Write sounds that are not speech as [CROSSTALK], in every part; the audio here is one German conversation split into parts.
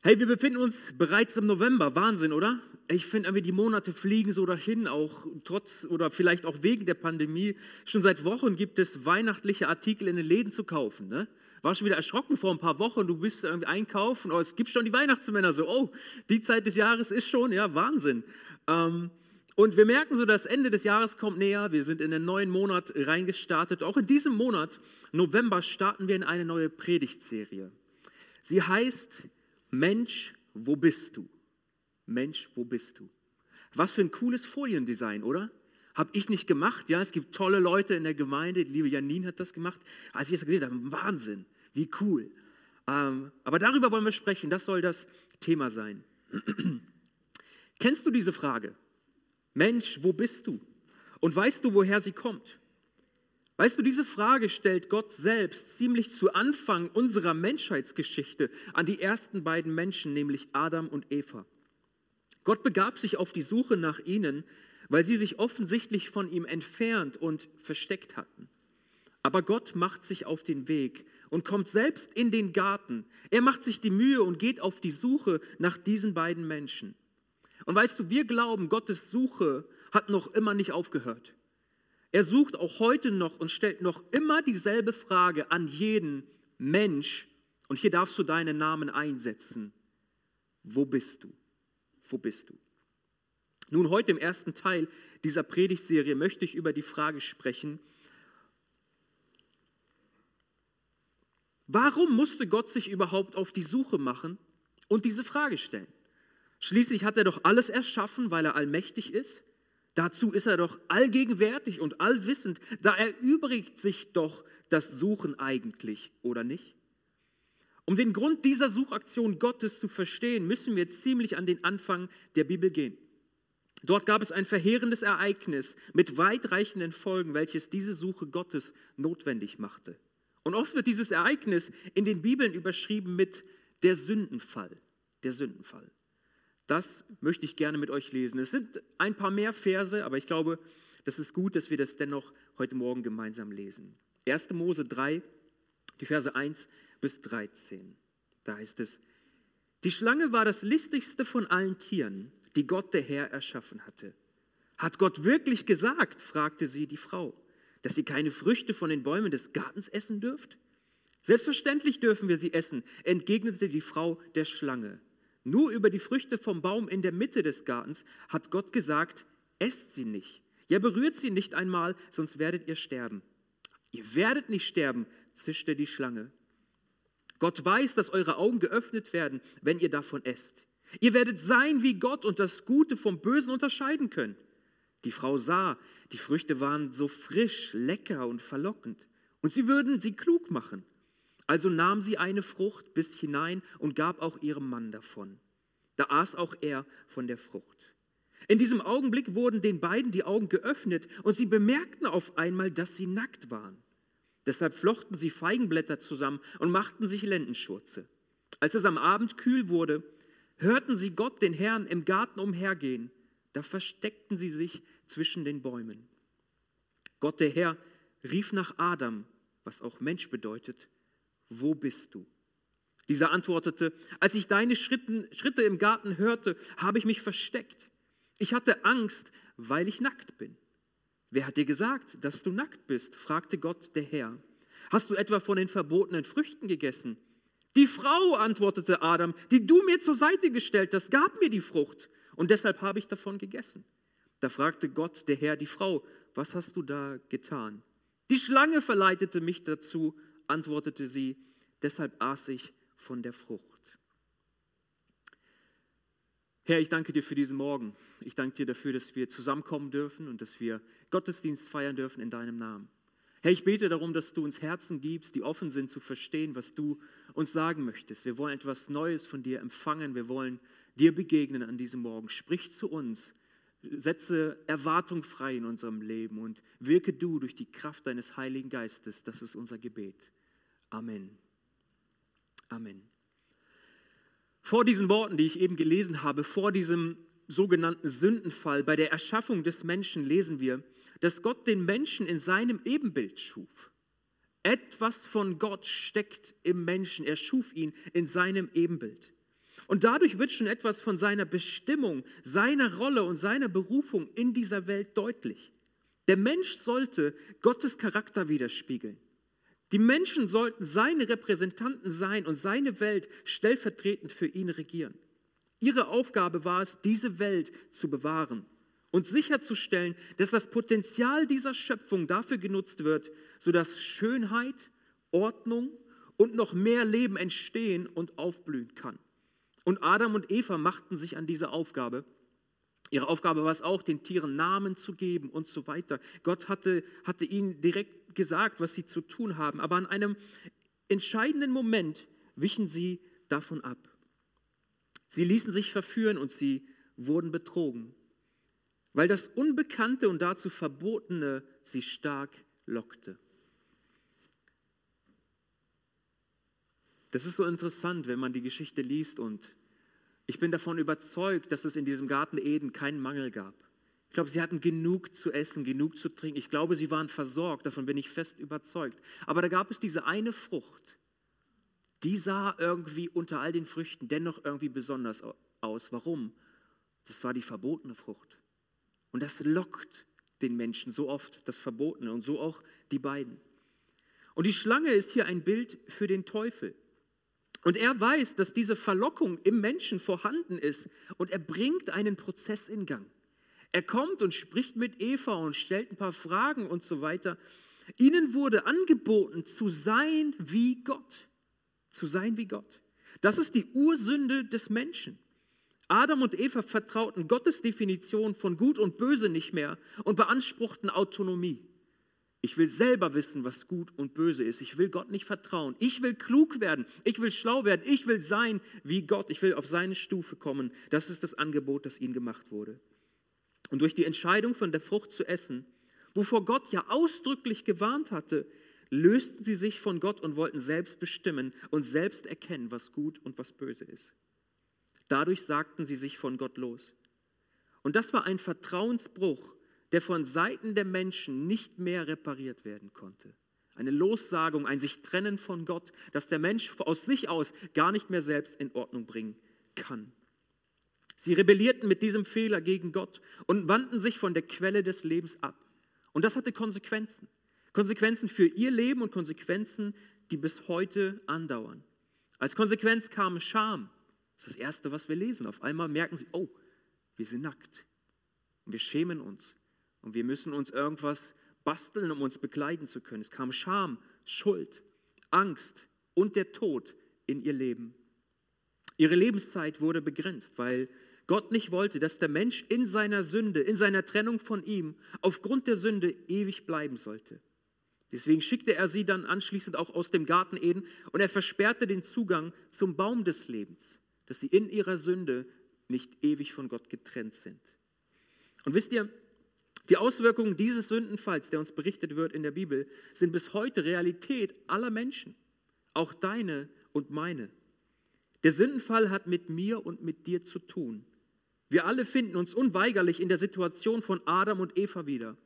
Hey, wir befinden uns bereits im November. Wahnsinn, oder? Ich finde die Monate fliegen so dahin, auch trotz oder vielleicht auch wegen der Pandemie. Schon seit Wochen gibt es weihnachtliche Artikel in den Läden zu kaufen. Ne? War schon wieder erschrocken vor ein paar Wochen. Du bist irgendwie einkaufen. Oh, es gibt schon die Weihnachtsmänner. So, oh, die Zeit des Jahres ist schon, ja, Wahnsinn. Ähm, und wir merken so, das Ende des Jahres kommt näher. Wir sind in den neuen Monat reingestartet. Auch in diesem Monat, November, starten wir in eine neue Predigtserie. Sie heißt Mensch, wo bist du? Mensch, wo bist du? Was für ein cooles Foliendesign, oder? Habe ich nicht gemacht. Ja, es gibt tolle Leute in der Gemeinde. Die liebe Janine hat das gemacht. Als ich das gesehen habe, Wahnsinn, wie cool. Ähm, aber darüber wollen wir sprechen. Das soll das Thema sein. [CLEARS THROAT] Kennst du diese Frage? Mensch, wo bist du? Und weißt du, woher sie kommt? Weißt du, diese Frage stellt Gott selbst ziemlich zu Anfang unserer Menschheitsgeschichte an die ersten beiden Menschen, nämlich Adam und Eva. Gott begab sich auf die Suche nach ihnen, weil sie sich offensichtlich von ihm entfernt und versteckt hatten. Aber Gott macht sich auf den Weg und kommt selbst in den Garten. Er macht sich die Mühe und geht auf die Suche nach diesen beiden Menschen. Und weißt du, wir glauben, Gottes Suche hat noch immer nicht aufgehört. Er sucht auch heute noch und stellt noch immer dieselbe Frage an jeden Mensch. Und hier darfst du deinen Namen einsetzen. Wo bist du? Wo bist du? Nun, heute im ersten Teil dieser Predigtserie möchte ich über die Frage sprechen, warum musste Gott sich überhaupt auf die Suche machen und diese Frage stellen? Schließlich hat er doch alles erschaffen, weil er allmächtig ist. Dazu ist er doch allgegenwärtig und allwissend. Da erübrigt sich doch das Suchen eigentlich, oder nicht? Um den Grund dieser Suchaktion Gottes zu verstehen, müssen wir ziemlich an den Anfang der Bibel gehen. Dort gab es ein verheerendes Ereignis mit weitreichenden Folgen, welches diese Suche Gottes notwendig machte. Und oft wird dieses Ereignis in den Bibeln überschrieben mit der Sündenfall. Der Sündenfall. Das möchte ich gerne mit euch lesen. Es sind ein paar mehr Verse, aber ich glaube, das ist gut, dass wir das dennoch heute Morgen gemeinsam lesen. 1. Mose 3, die Verse 1 bis 13. Da heißt es, die Schlange war das listigste von allen Tieren, die Gott der Herr erschaffen hatte. Hat Gott wirklich gesagt, fragte sie die Frau, dass ihr keine Früchte von den Bäumen des Gartens essen dürft? Selbstverständlich dürfen wir sie essen, entgegnete die Frau der Schlange. Nur über die Früchte vom Baum in der Mitte des Gartens hat Gott gesagt, esst sie nicht. Ja, berührt sie nicht einmal, sonst werdet ihr sterben. Ihr werdet nicht sterben, zischte die Schlange. Gott weiß, dass eure Augen geöffnet werden, wenn ihr davon esst. Ihr werdet sein wie Gott und das Gute vom Bösen unterscheiden können. Die Frau sah, die Früchte waren so frisch, lecker und verlockend. Und sie würden sie klug machen. Also nahm sie eine Frucht bis hinein und gab auch ihrem Mann davon. Da aß auch er von der Frucht. In diesem Augenblick wurden den beiden die Augen geöffnet und sie bemerkten auf einmal, dass sie nackt waren. Deshalb flochten sie Feigenblätter zusammen und machten sich Lendenschurze. Als es am Abend kühl wurde, hörten sie Gott, den Herrn, im Garten umhergehen. Da versteckten sie sich zwischen den Bäumen. Gott, der Herr, rief nach Adam, was auch Mensch bedeutet, wo bist du? Dieser antwortete, als ich deine Schritten, Schritte im Garten hörte, habe ich mich versteckt. Ich hatte Angst, weil ich nackt bin. Wer hat dir gesagt, dass du nackt bist? fragte Gott der Herr. Hast du etwa von den verbotenen Früchten gegessen? Die Frau, antwortete Adam, die du mir zur Seite gestellt hast, gab mir die Frucht und deshalb habe ich davon gegessen. Da fragte Gott der Herr die Frau, was hast du da getan? Die Schlange verleitete mich dazu antwortete sie, deshalb aß ich von der Frucht. Herr, ich danke dir für diesen Morgen. Ich danke dir dafür, dass wir zusammenkommen dürfen und dass wir Gottesdienst feiern dürfen in deinem Namen. Herr, ich bete darum, dass du uns Herzen gibst, die offen sind zu verstehen, was du uns sagen möchtest. Wir wollen etwas Neues von dir empfangen. Wir wollen dir begegnen an diesem Morgen. Sprich zu uns. Setze Erwartung frei in unserem Leben und wirke du durch die Kraft deines Heiligen Geistes. Das ist unser Gebet. Amen. Amen. Vor diesen Worten, die ich eben gelesen habe, vor diesem sogenannten Sündenfall, bei der Erschaffung des Menschen lesen wir, dass Gott den Menschen in seinem Ebenbild schuf. Etwas von Gott steckt im Menschen. Er schuf ihn in seinem Ebenbild. Und dadurch wird schon etwas von seiner Bestimmung, seiner Rolle und seiner Berufung in dieser Welt deutlich. Der Mensch sollte Gottes Charakter widerspiegeln. Die Menschen sollten seine Repräsentanten sein und seine Welt stellvertretend für ihn regieren. Ihre Aufgabe war es, diese Welt zu bewahren und sicherzustellen, dass das Potenzial dieser Schöpfung dafür genutzt wird, sodass Schönheit, Ordnung und noch mehr Leben entstehen und aufblühen kann. Und Adam und Eva machten sich an diese Aufgabe. Ihre Aufgabe war es auch, den Tieren Namen zu geben und so weiter. Gott hatte, hatte ihnen direkt gesagt, was sie zu tun haben. Aber an einem entscheidenden Moment wichen sie davon ab. Sie ließen sich verführen und sie wurden betrogen, weil das Unbekannte und dazu Verbotene sie stark lockte. Das ist so interessant, wenn man die Geschichte liest und ich bin davon überzeugt, dass es in diesem Garten Eden keinen Mangel gab. Ich glaube, sie hatten genug zu essen, genug zu trinken. Ich glaube, sie waren versorgt, davon bin ich fest überzeugt. Aber da gab es diese eine Frucht, die sah irgendwie unter all den Früchten dennoch irgendwie besonders aus. Warum? Das war die verbotene Frucht. Und das lockt den Menschen so oft, das Verbotene und so auch die beiden. Und die Schlange ist hier ein Bild für den Teufel. Und er weiß, dass diese Verlockung im Menschen vorhanden ist und er bringt einen Prozess in Gang. Er kommt und spricht mit Eva und stellt ein paar Fragen und so weiter. Ihnen wurde angeboten, zu sein wie Gott. Zu sein wie Gott. Das ist die Ursünde des Menschen. Adam und Eva vertrauten Gottes Definition von Gut und Böse nicht mehr und beanspruchten Autonomie. Ich will selber wissen, was gut und böse ist. Ich will Gott nicht vertrauen. Ich will klug werden. Ich will schlau werden. Ich will sein wie Gott. Ich will auf seine Stufe kommen. Das ist das Angebot, das ihnen gemacht wurde. Und durch die Entscheidung von der Frucht zu essen, wovor Gott ja ausdrücklich gewarnt hatte, lösten sie sich von Gott und wollten selbst bestimmen und selbst erkennen, was gut und was böse ist. Dadurch sagten sie sich von Gott los. Und das war ein Vertrauensbruch, der von Seiten der Menschen nicht mehr repariert werden konnte. Eine Lossagung, ein sich trennen von Gott, das der Mensch aus sich aus gar nicht mehr selbst in Ordnung bringen kann. Sie rebellierten mit diesem Fehler gegen Gott und wandten sich von der Quelle des Lebens ab. Und das hatte Konsequenzen. Konsequenzen für ihr Leben und Konsequenzen, die bis heute andauern. Als Konsequenz kam Scham. Das ist das Erste, was wir lesen. Auf einmal merken sie, oh, wir sind nackt. Und wir schämen uns. Und wir müssen uns irgendwas basteln, um uns bekleiden zu können. Es kam Scham, Schuld, Angst und der Tod in ihr Leben. Ihre Lebenszeit wurde begrenzt, weil Gott nicht wollte, dass der Mensch in seiner Sünde, in seiner Trennung von ihm, aufgrund der Sünde ewig bleiben sollte. Deswegen schickte er sie dann anschließend auch aus dem Garten Eden und er versperrte den Zugang zum Baum des Lebens, dass sie in ihrer Sünde nicht ewig von Gott getrennt sind. Und wisst ihr, die Auswirkungen dieses Sündenfalls, der uns berichtet wird in der Bibel, sind bis heute Realität aller Menschen, auch deine und meine. Der Sündenfall hat mit mir und mit dir zu tun. Wir alle finden uns unweigerlich in der Situation von Adam und Eva wieder.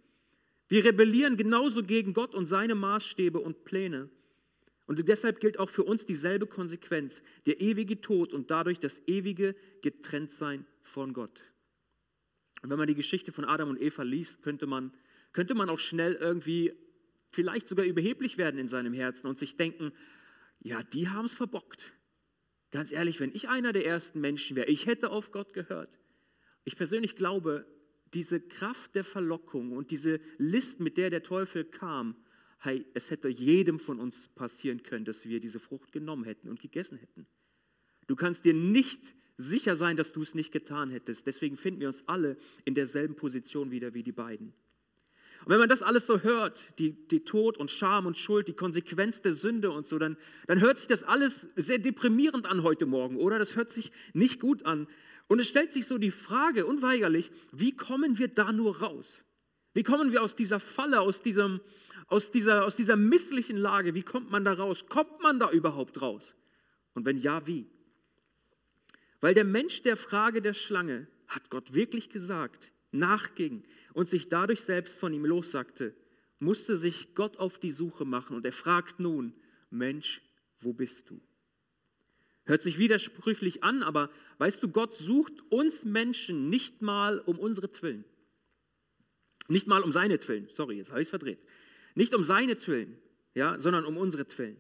Wir rebellieren genauso gegen Gott und seine Maßstäbe und Pläne. Und deshalb gilt auch für uns dieselbe Konsequenz, der ewige Tod und dadurch das ewige Getrenntsein von Gott. Und wenn man die Geschichte von Adam und Eva liest, könnte man, könnte man auch schnell irgendwie vielleicht sogar überheblich werden in seinem Herzen und sich denken, ja, die haben es verbockt. Ganz ehrlich, wenn ich einer der ersten Menschen wäre, ich hätte auf Gott gehört. Ich persönlich glaube, diese Kraft der Verlockung und diese List, mit der der Teufel kam, hey, es hätte jedem von uns passieren können, dass wir diese Frucht genommen hätten und gegessen hätten. Du kannst dir nicht sicher sein, dass du es nicht getan hättest. Deswegen finden wir uns alle in derselben Position wieder wie die beiden. Und wenn man das alles so hört, die, die Tod und Scham und Schuld, die Konsequenz der Sünde und so, dann, dann hört sich das alles sehr deprimierend an heute Morgen, oder? Das hört sich nicht gut an. Und es stellt sich so die Frage unweigerlich, wie kommen wir da nur raus? Wie kommen wir aus dieser Falle, aus, diesem, aus, dieser, aus dieser misslichen Lage, wie kommt man da raus? Kommt man da überhaupt raus? Und wenn ja, wie? Weil der Mensch der Frage der Schlange, hat Gott wirklich gesagt, nachging und sich dadurch selbst von ihm lossagte, musste sich Gott auf die Suche machen und er fragt nun, Mensch, wo bist du? Hört sich widersprüchlich an, aber weißt du, Gott sucht uns Menschen nicht mal um unsere Twillen. Nicht mal um seine Twillen. Sorry, jetzt habe ich es verdreht. Nicht um seine Twillen, ja, sondern um unsere Twillen.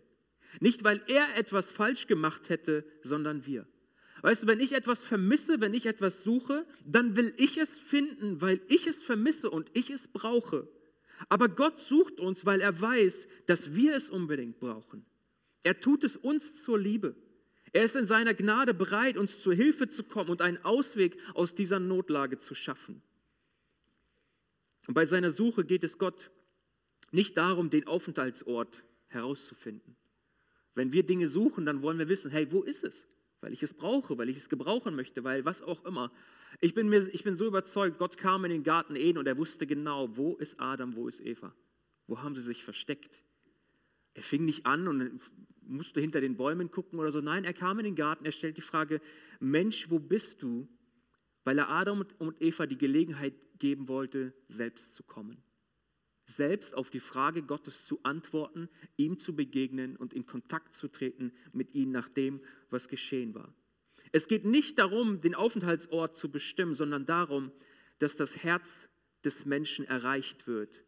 Nicht, weil er etwas falsch gemacht hätte, sondern wir. Weißt du, wenn ich etwas vermisse, wenn ich etwas suche, dann will ich es finden, weil ich es vermisse und ich es brauche. Aber Gott sucht uns, weil er weiß, dass wir es unbedingt brauchen. Er tut es uns zur Liebe. Er ist in seiner Gnade bereit, uns zur Hilfe zu kommen und einen Ausweg aus dieser Notlage zu schaffen. Und bei seiner Suche geht es Gott nicht darum, den Aufenthaltsort herauszufinden. Wenn wir Dinge suchen, dann wollen wir wissen, hey, wo ist es? Weil ich es brauche, weil ich es gebrauchen möchte, weil was auch immer. Ich bin, mir, ich bin so überzeugt, Gott kam in den Garten Eden und er wusste genau, wo ist Adam, wo ist Eva? Wo haben sie sich versteckt? Er fing nicht an und musste hinter den Bäumen gucken oder so. Nein, er kam in den Garten, er stellt die Frage, Mensch, wo bist du? Weil er Adam und Eva die Gelegenheit geben wollte, selbst zu kommen. Selbst auf die Frage Gottes zu antworten, ihm zu begegnen und in Kontakt zu treten mit ihm nach dem, was geschehen war. Es geht nicht darum, den Aufenthaltsort zu bestimmen, sondern darum, dass das Herz des Menschen erreicht wird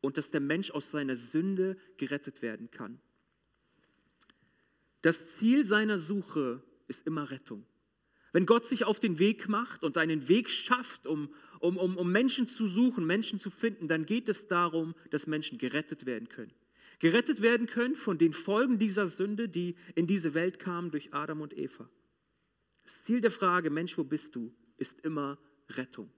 und dass der Mensch aus seiner Sünde gerettet werden kann. Das Ziel seiner Suche ist immer Rettung. Wenn Gott sich auf den Weg macht und einen Weg schafft, um, um, um, um Menschen zu suchen, Menschen zu finden, dann geht es darum, dass Menschen gerettet werden können. Gerettet werden können von den Folgen dieser Sünde, die in diese Welt kamen durch Adam und Eva. Das Ziel der Frage, Mensch, wo bist du, ist immer Rettung.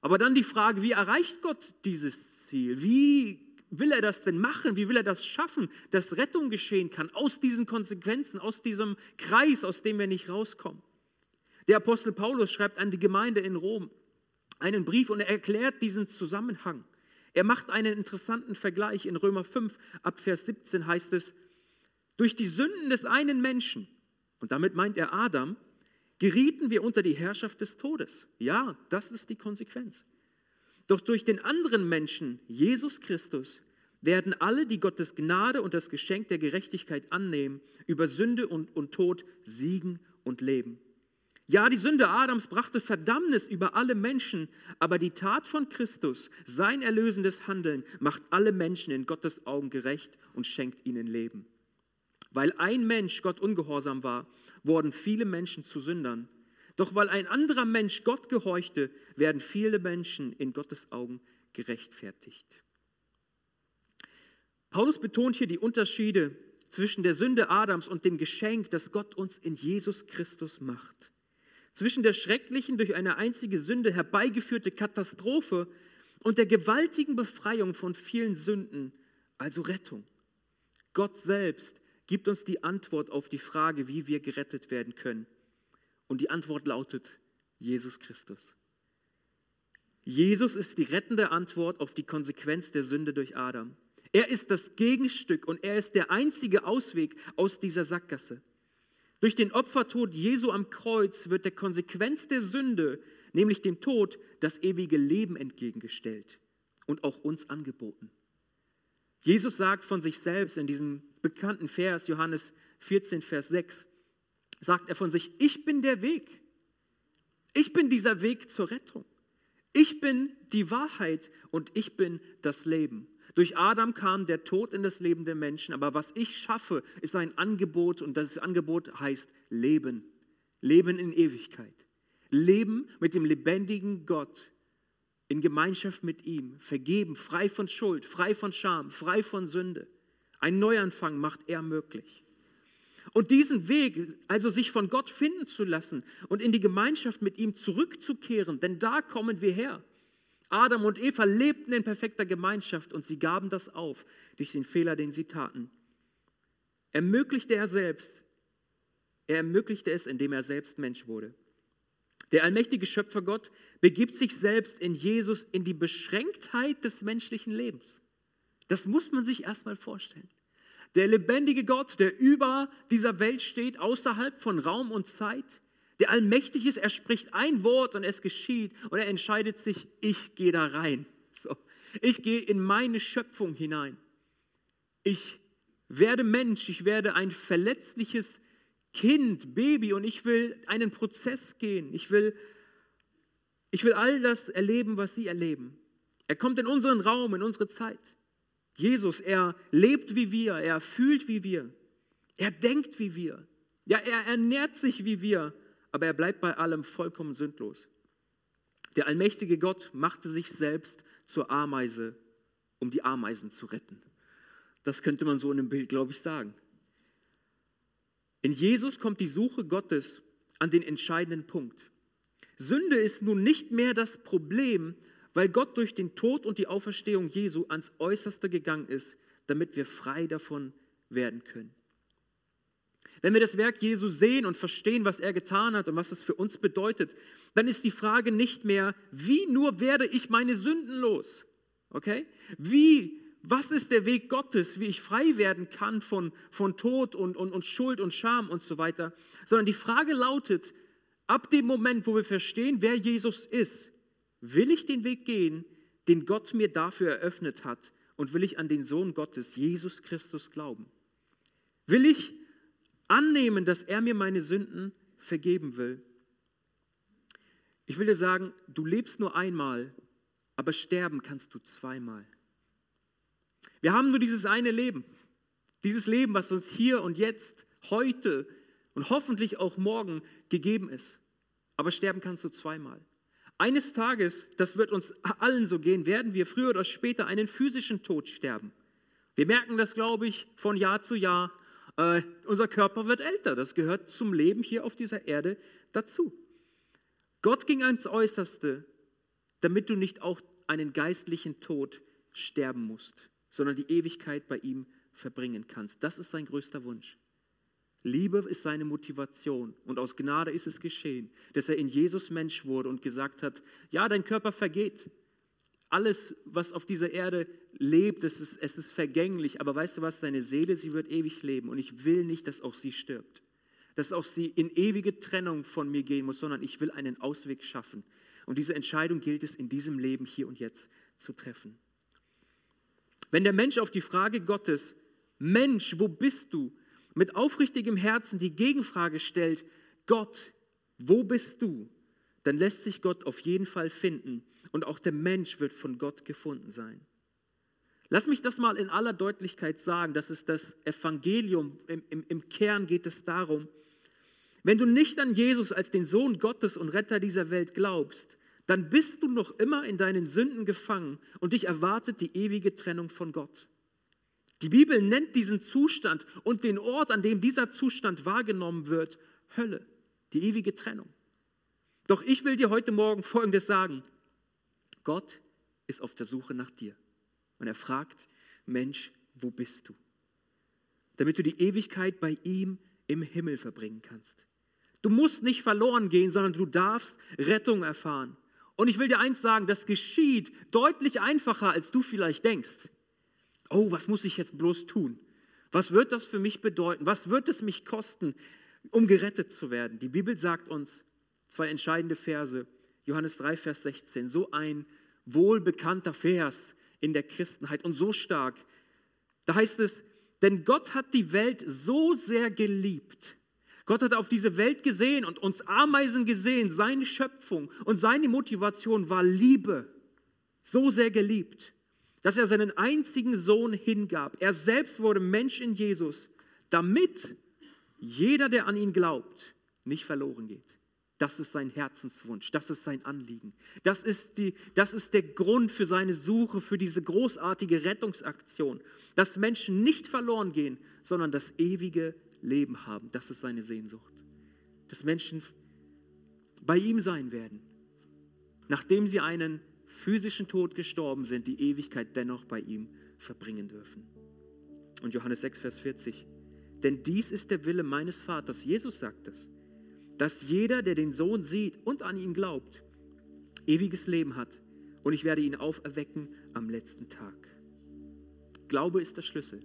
Aber dann die Frage, wie erreicht Gott dieses Ziel? Wie will er das denn machen? Wie will er das schaffen, dass Rettung geschehen kann aus diesen Konsequenzen, aus diesem Kreis, aus dem wir nicht rauskommen? Der Apostel Paulus schreibt an die Gemeinde in Rom einen Brief und er erklärt diesen Zusammenhang. Er macht einen interessanten Vergleich. In Römer 5 ab Vers 17 heißt es, durch die Sünden des einen Menschen, und damit meint er Adam, gerieten wir unter die Herrschaft des Todes. Ja, das ist die Konsequenz. Doch durch den anderen Menschen, Jesus Christus, werden alle, die Gottes Gnade und das Geschenk der Gerechtigkeit annehmen, über Sünde und, und Tod siegen und leben. Ja, die Sünde Adams brachte Verdammnis über alle Menschen, aber die Tat von Christus, sein erlösendes Handeln, macht alle Menschen in Gottes Augen gerecht und schenkt ihnen Leben. Weil ein Mensch Gott ungehorsam war, wurden viele Menschen zu Sündern. Doch weil ein anderer Mensch Gott gehorchte, werden viele Menschen in Gottes Augen gerechtfertigt. Paulus betont hier die Unterschiede zwischen der Sünde Adams und dem Geschenk, das Gott uns in Jesus Christus macht. Zwischen der schrecklichen, durch eine einzige Sünde herbeigeführte Katastrophe und der gewaltigen Befreiung von vielen Sünden, also Rettung. Gott selbst gibt uns die Antwort auf die Frage, wie wir gerettet werden können. Und die Antwort lautet Jesus Christus. Jesus ist die rettende Antwort auf die Konsequenz der Sünde durch Adam. Er ist das Gegenstück und er ist der einzige Ausweg aus dieser Sackgasse. Durch den Opfertod Jesu am Kreuz wird der Konsequenz der Sünde, nämlich dem Tod, das ewige Leben entgegengestellt und auch uns angeboten. Jesus sagt von sich selbst in diesem bekannten Vers, Johannes 14, Vers 6, sagt er von sich, ich bin der Weg. Ich bin dieser Weg zur Rettung. Ich bin die Wahrheit und ich bin das Leben. Durch Adam kam der Tod in das Leben der Menschen, aber was ich schaffe, ist ein Angebot und das Angebot heißt Leben. Leben in Ewigkeit. Leben mit dem lebendigen Gott in Gemeinschaft mit ihm, vergeben, frei von Schuld, frei von Scham, frei von Sünde. Ein Neuanfang macht er möglich. Und diesen Weg, also sich von Gott finden zu lassen und in die Gemeinschaft mit ihm zurückzukehren, denn da kommen wir her. Adam und Eva lebten in perfekter Gemeinschaft und sie gaben das auf durch den Fehler, den sie taten. Ermöglichte er selbst, er ermöglichte es, indem er selbst Mensch wurde. Der allmächtige Schöpfer Gott begibt sich selbst in Jesus in die Beschränktheit des menschlichen Lebens. Das muss man sich erstmal vorstellen. Der lebendige Gott, der über dieser Welt steht, außerhalb von Raum und Zeit, der allmächtig ist, er spricht ein Wort und es geschieht und er entscheidet sich, ich gehe da rein. So. Ich gehe in meine Schöpfung hinein. Ich werde Mensch, ich werde ein verletzliches Kind, Baby und ich will einen Prozess gehen. Ich will, ich will all das erleben, was sie erleben. Er kommt in unseren Raum, in unsere Zeit. Jesus, er lebt wie wir, er fühlt wie wir, er denkt wie wir. Ja, er ernährt sich wie wir, aber er bleibt bei allem vollkommen sündlos. Der allmächtige Gott machte sich selbst zur Ameise, um die Ameisen zu retten. Das könnte man so in einem Bild, glaube ich, sagen. In Jesus kommt die Suche Gottes an den entscheidenden Punkt. Sünde ist nun nicht mehr das Problem, weil Gott durch den Tod und die Auferstehung Jesu ans Äußerste gegangen ist, damit wir frei davon werden können. Wenn wir das Werk Jesu sehen und verstehen, was er getan hat und was es für uns bedeutet, dann ist die Frage nicht mehr, wie nur werde ich meine Sünden los? Okay? Wie, was ist der Weg Gottes, wie ich frei werden kann von, von Tod und, und, und Schuld und Scham und so weiter, sondern die Frage lautet, ab dem Moment, wo wir verstehen, wer Jesus ist, will ich den Weg gehen, den Gott mir dafür eröffnet hat und will ich an den Sohn Gottes, Jesus Christus, glauben? Will ich annehmen, dass er mir meine Sünden vergeben will. Ich will dir sagen, du lebst nur einmal, aber sterben kannst du zweimal. Wir haben nur dieses eine Leben. Dieses Leben, was uns hier und jetzt, heute und hoffentlich auch morgen gegeben ist. Aber sterben kannst du zweimal. Eines Tages, das wird uns allen so gehen, werden wir früher oder später einen physischen Tod sterben. Wir merken das, glaube ich, von Jahr zu Jahr äh, unser Körper wird älter. Das gehört zum Leben hier auf dieser Erde dazu. Gott ging ans Äußerste, damit du nicht auch einen geistlichen Tod sterben musst, sondern die Ewigkeit bei ihm verbringen kannst. Das ist sein größter Wunsch. Liebe ist seine Motivation und aus Gnade ist es geschehen, dass er in Jesus Mensch wurde und gesagt hat, ja, dein Körper vergeht, alles, was auf dieser Erde lebt, es ist, es ist vergänglich, aber weißt du was, deine Seele, sie wird ewig leben. Und ich will nicht, dass auch sie stirbt, dass auch sie in ewige Trennung von mir gehen muss, sondern ich will einen Ausweg schaffen. Und diese Entscheidung gilt es in diesem Leben hier und jetzt zu treffen. Wenn der Mensch auf die Frage Gottes, Mensch, wo bist du, mit aufrichtigem Herzen die Gegenfrage stellt, Gott, wo bist du, dann lässt sich Gott auf jeden Fall finden und auch der Mensch wird von Gott gefunden sein. Lass mich das mal in aller Deutlichkeit sagen, das ist das Evangelium, im, im, im Kern geht es darum, wenn du nicht an Jesus als den Sohn Gottes und Retter dieser Welt glaubst, dann bist du noch immer in deinen Sünden gefangen und dich erwartet die ewige Trennung von Gott. Die Bibel nennt diesen Zustand und den Ort, an dem dieser Zustand wahrgenommen wird, Hölle, die ewige Trennung. Doch ich will dir heute Morgen Folgendes sagen. Gott ist auf der Suche nach dir. Und er fragt, Mensch, wo bist du? Damit du die Ewigkeit bei ihm im Himmel verbringen kannst. Du musst nicht verloren gehen, sondern du darfst Rettung erfahren. Und ich will dir eins sagen, das geschieht deutlich einfacher, als du vielleicht denkst. Oh, was muss ich jetzt bloß tun? Was wird das für mich bedeuten? Was wird es mich kosten, um gerettet zu werden? Die Bibel sagt uns zwei entscheidende Verse. Johannes 3, Vers 16, so ein wohlbekannter Vers in der Christenheit und so stark. Da heißt es, denn Gott hat die Welt so sehr geliebt. Gott hat auf diese Welt gesehen und uns Ameisen gesehen, seine Schöpfung und seine Motivation war Liebe. So sehr geliebt, dass er seinen einzigen Sohn hingab. Er selbst wurde Mensch in Jesus, damit jeder, der an ihn glaubt, nicht verloren geht, das ist sein Herzenswunsch, das ist sein Anliegen. Das ist, die, das ist der Grund für seine Suche, für diese großartige Rettungsaktion. Dass Menschen nicht verloren gehen, sondern das ewige Leben haben. Das ist seine Sehnsucht. Dass Menschen bei ihm sein werden, nachdem sie einen physischen Tod gestorben sind, die Ewigkeit dennoch bei ihm verbringen dürfen. Und Johannes 6, Vers 40. Denn dies ist der Wille meines Vaters. Jesus sagt das dass jeder, der den Sohn sieht und an ihn glaubt, ewiges Leben hat und ich werde ihn auferwecken am letzten Tag. Glaube ist der Schlüssel.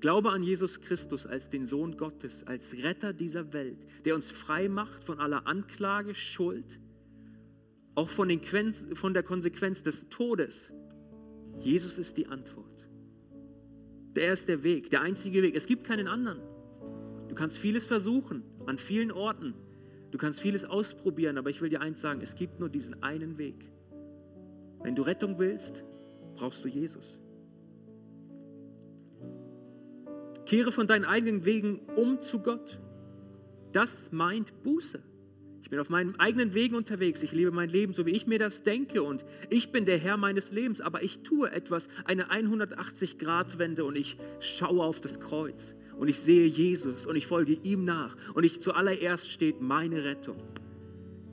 Glaube an Jesus Christus als den Sohn Gottes, als Retter dieser Welt, der uns frei macht von aller Anklage, Schuld, auch von, den, von der Konsequenz des Todes. Jesus ist die Antwort. Der ist der Weg, der einzige Weg. Es gibt keinen anderen. Du kannst vieles versuchen, an vielen Orten. Du kannst vieles ausprobieren, aber ich will dir eins sagen, es gibt nur diesen einen Weg. Wenn du Rettung willst, brauchst du Jesus. Kehre von deinen eigenen Wegen um zu Gott. Das meint Buße. Ich bin auf meinen eigenen Wegen unterwegs. Ich lebe mein Leben so, wie ich mir das denke. Und ich bin der Herr meines Lebens. Aber ich tue etwas, eine 180-Grad-Wende und ich schaue auf das Kreuz. Und ich sehe Jesus und ich folge ihm nach. Und ich zuallererst steht meine Rettung.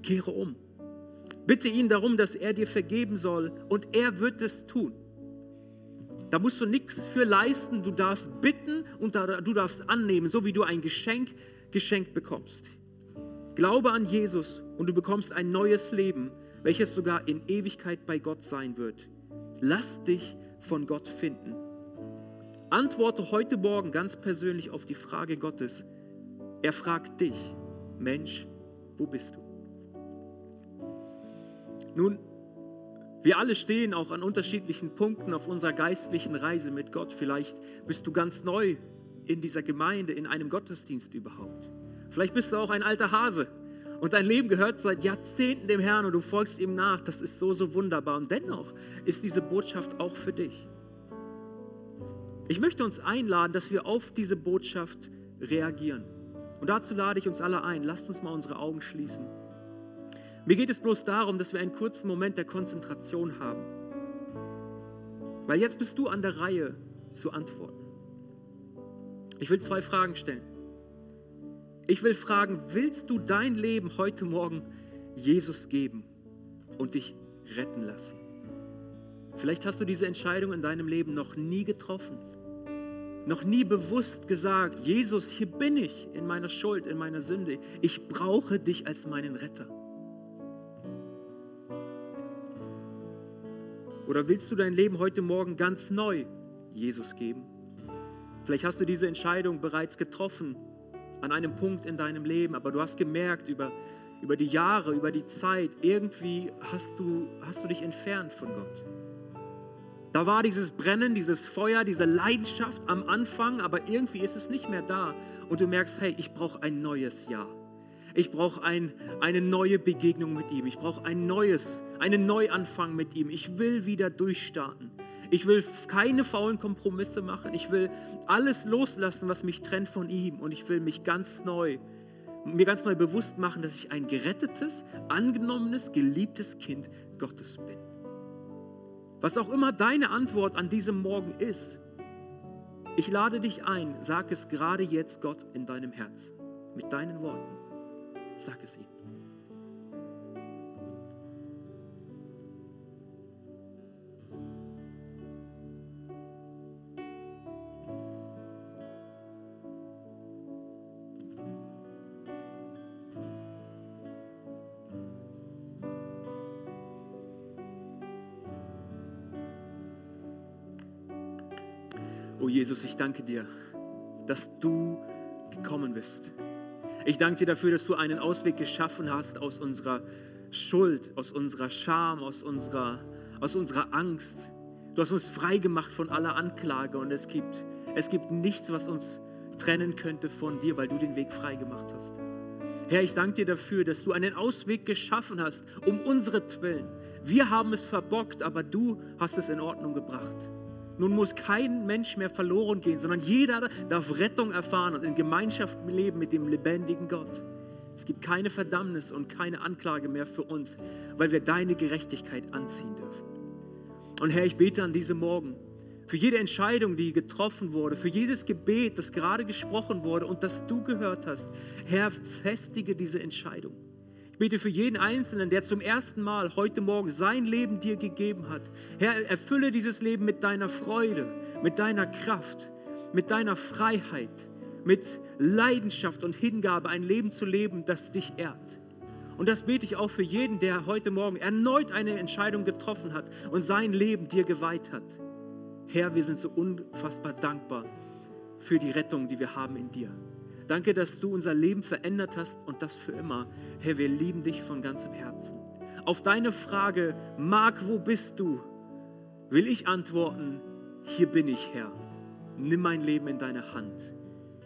Kehre um. Bitte ihn darum, dass er dir vergeben soll. Und er wird es tun. Da musst du nichts für leisten. Du darfst bitten und du darfst annehmen, so wie du ein Geschenk geschenkt bekommst. Glaube an Jesus und du bekommst ein neues Leben, welches sogar in Ewigkeit bei Gott sein wird. Lass dich von Gott finden. Antworte heute Morgen ganz persönlich auf die Frage Gottes. Er fragt dich, Mensch, wo bist du? Nun, wir alle stehen auch an unterschiedlichen Punkten auf unserer geistlichen Reise mit Gott. Vielleicht bist du ganz neu in dieser Gemeinde, in einem Gottesdienst überhaupt. Vielleicht bist du auch ein alter Hase und dein Leben gehört seit Jahrzehnten dem Herrn und du folgst ihm nach. Das ist so, so wunderbar. Und dennoch ist diese Botschaft auch für dich. Ich möchte uns einladen, dass wir auf diese Botschaft reagieren. Und dazu lade ich uns alle ein. Lasst uns mal unsere Augen schließen. Mir geht es bloß darum, dass wir einen kurzen Moment der Konzentration haben. Weil jetzt bist du an der Reihe zu antworten. Ich will zwei Fragen stellen. Ich will fragen, willst du dein Leben heute Morgen Jesus geben und dich retten lassen? Vielleicht hast du diese Entscheidung in deinem Leben noch nie getroffen, noch nie bewusst gesagt, Jesus, hier bin ich in meiner Schuld, in meiner Sünde. Ich brauche dich als meinen Retter. Oder willst du dein Leben heute Morgen ganz neu Jesus geben? Vielleicht hast du diese Entscheidung bereits getroffen an einem Punkt in deinem Leben, aber du hast gemerkt über, über die Jahre, über die Zeit, irgendwie hast du, hast du dich entfernt von Gott. Da war dieses Brennen, dieses Feuer, diese Leidenschaft am Anfang, aber irgendwie ist es nicht mehr da. Und du merkst, hey, ich brauche ein neues Jahr. Ich brauche ein, eine neue Begegnung mit ihm. Ich brauche ein neues, einen Neuanfang mit ihm. Ich will wieder durchstarten. Ich will keine faulen Kompromisse machen. Ich will alles loslassen, was mich trennt von ihm. Und ich will mich ganz neu, mir ganz neu bewusst machen, dass ich ein gerettetes, angenommenes, geliebtes Kind Gottes bin. Was auch immer deine Antwort an diesem Morgen ist, ich lade dich ein, sag es gerade jetzt Gott in deinem Herzen, mit deinen Worten. Sag es ihm. Oh Jesus, ich danke dir, dass du gekommen bist ich danke dir dafür, dass du einen Ausweg geschaffen hast aus unserer Schuld, aus unserer Scham, aus unserer, aus unserer Angst. Du hast uns frei gemacht von aller Anklage und es gibt, es gibt nichts, was uns trennen könnte von dir, weil du den Weg frei gemacht hast. Herr, ich danke dir dafür, dass du einen Ausweg geschaffen hast, um unsere Willen. Wir haben es verbockt, aber du hast es in Ordnung gebracht. Nun muss kein Mensch mehr verloren gehen, sondern jeder darf Rettung erfahren und in Gemeinschaft leben mit dem lebendigen Gott. Es gibt keine Verdammnis und keine Anklage mehr für uns, weil wir deine Gerechtigkeit anziehen dürfen. Und Herr, ich bete an diesem Morgen für jede Entscheidung, die getroffen wurde, für jedes Gebet, das gerade gesprochen wurde und das du gehört hast. Herr, festige diese Entscheidung bete für jeden Einzelnen, der zum ersten Mal heute Morgen sein Leben dir gegeben hat. Herr, erfülle dieses Leben mit deiner Freude, mit deiner Kraft, mit deiner Freiheit, mit Leidenschaft und Hingabe, ein Leben zu leben, das dich ehrt. Und das bete ich auch für jeden, der heute Morgen erneut eine Entscheidung getroffen hat und sein Leben dir geweiht hat. Herr, wir sind so unfassbar dankbar für die Rettung, die wir haben in dir. Danke, dass du unser Leben verändert hast und das für immer. Herr, wir lieben dich von ganzem Herzen. Auf deine Frage, Marc, wo bist du? will ich antworten, hier bin ich, Herr. Nimm mein Leben in deine Hand.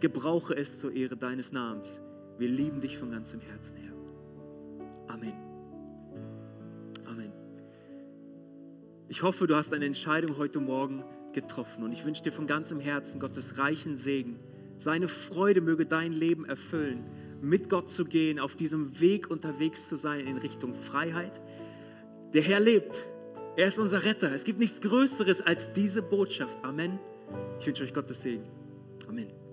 Gebrauche es zur Ehre deines Namens. Wir lieben dich von ganzem Herzen, Herr. Amen. Amen. Ich hoffe, du hast eine Entscheidung heute Morgen getroffen und ich wünsche dir von ganzem Herzen Gottes reichen Segen. Seine Freude möge dein Leben erfüllen, mit Gott zu gehen, auf diesem Weg unterwegs zu sein in Richtung Freiheit. Der Herr lebt. Er ist unser Retter. Es gibt nichts Größeres als diese Botschaft. Amen. Ich wünsche euch Gottes Segen. Amen.